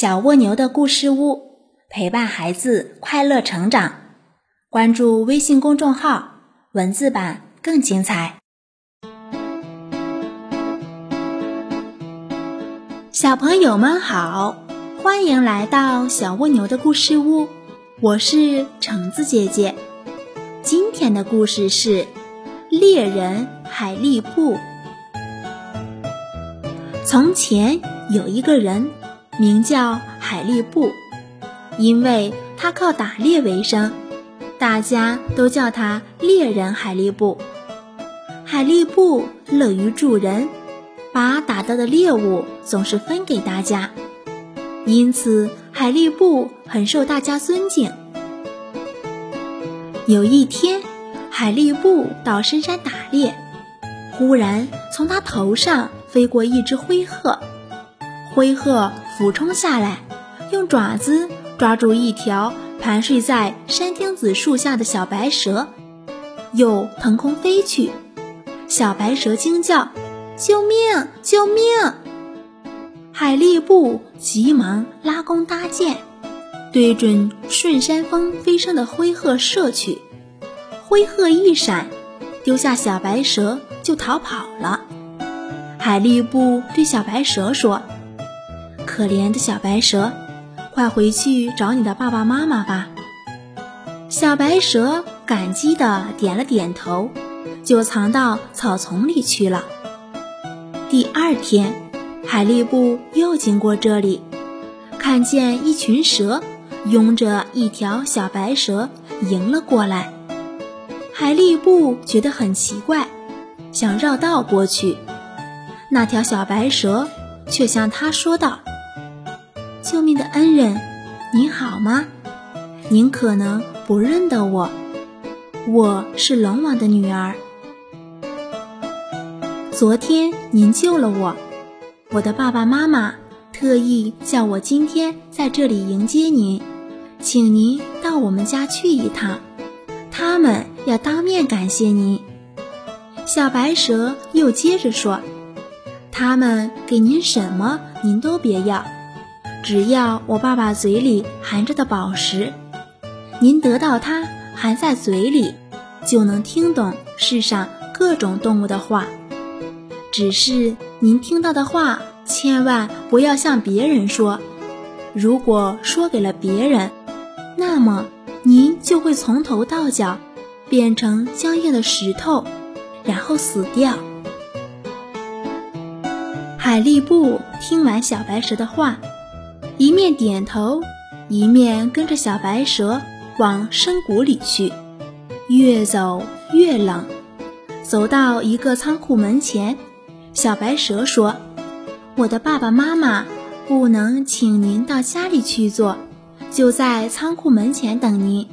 小蜗牛的故事屋，陪伴孩子快乐成长。关注微信公众号，文字版更精彩。小朋友们好，欢迎来到小蜗牛的故事屋，我是橙子姐姐。今天的故事是猎人海力布。从前有一个人。名叫海力布，因为他靠打猎为生，大家都叫他猎人海力布。海力布乐于助人，把打到的猎物总是分给大家，因此海力布很受大家尊敬。有一天，海力布到深山打猎，忽然从他头上飞过一只灰鹤。灰鹤俯冲下来，用爪子抓住一条盘睡在山丁子树下的小白蛇，又腾空飞去。小白蛇惊叫：“救命！救命！”海力布急忙拉弓搭箭，对准顺山峰飞升的灰鹤射去。灰鹤一闪，丢下小白蛇就逃跑了。海力布对小白蛇说。可怜的小白蛇，快回去找你的爸爸妈妈吧。小白蛇感激地点了点头，就藏到草丛里去了。第二天，海力布又经过这里，看见一群蛇拥着一条小白蛇迎了过来。海力布觉得很奇怪，想绕道过去，那条小白蛇却向他说道。救命的恩人，您好吗？您可能不认得我，我是龙王的女儿。昨天您救了我，我的爸爸妈妈特意叫我今天在这里迎接您，请您到我们家去一趟，他们要当面感谢您。小白蛇又接着说：“他们给您什么，您都别要。”只要我爸爸嘴里含着的宝石，您得到它含在嘴里，就能听懂世上各种动物的话。只是您听到的话，千万不要向别人说。如果说给了别人，那么您就会从头到脚变成僵硬的石头，然后死掉。海力布听完小白蛇的话。一面点头，一面跟着小白蛇往深谷里去。越走越冷，走到一个仓库门前，小白蛇说：“我的爸爸妈妈不能请您到家里去坐，就在仓库门前等您。”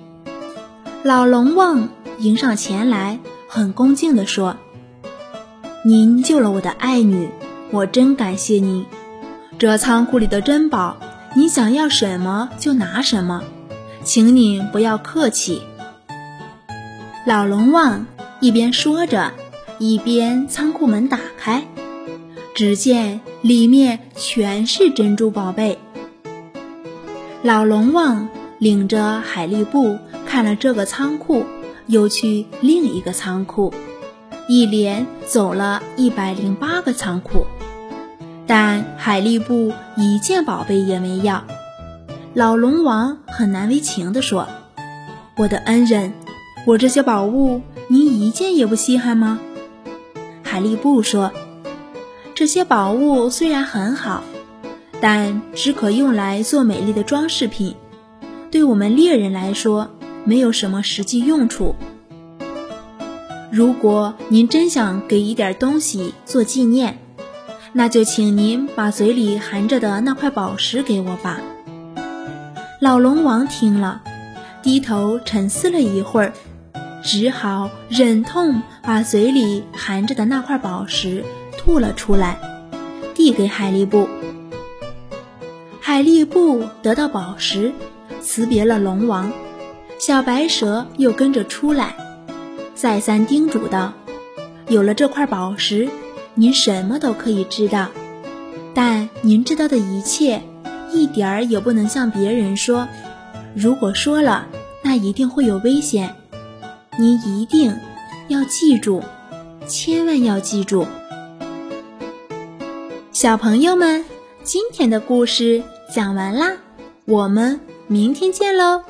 老龙王迎上前来，很恭敬地说：“您救了我的爱女，我真感谢您。这仓库里的珍宝。”你想要什么就拿什么，请你不要客气。老龙王一边说着，一边仓库门打开，只见里面全是珍珠宝贝。老龙王领着海力布看了这个仓库，又去另一个仓库，一连走了一百零八个仓库。但海力布一件宝贝也没要，老龙王很难为情地说：“我的恩人，我这些宝物您一件也不稀罕吗？”海力布说：“这些宝物虽然很好，但只可用来做美丽的装饰品，对我们猎人来说没有什么实际用处。如果您真想给一点东西做纪念。”那就请您把嘴里含着的那块宝石给我吧。老龙王听了，低头沉思了一会儿，只好忍痛把嘴里含着的那块宝石吐了出来，递给海力布。海力布得到宝石，辞别了龙王，小白蛇又跟着出来，再三叮嘱道：“有了这块宝石。”您什么都可以知道，但您知道的一切一点儿也不能向别人说。如果说了，那一定会有危险。您一定要记住，千万要记住。小朋友们，今天的故事讲完啦，我们明天见喽。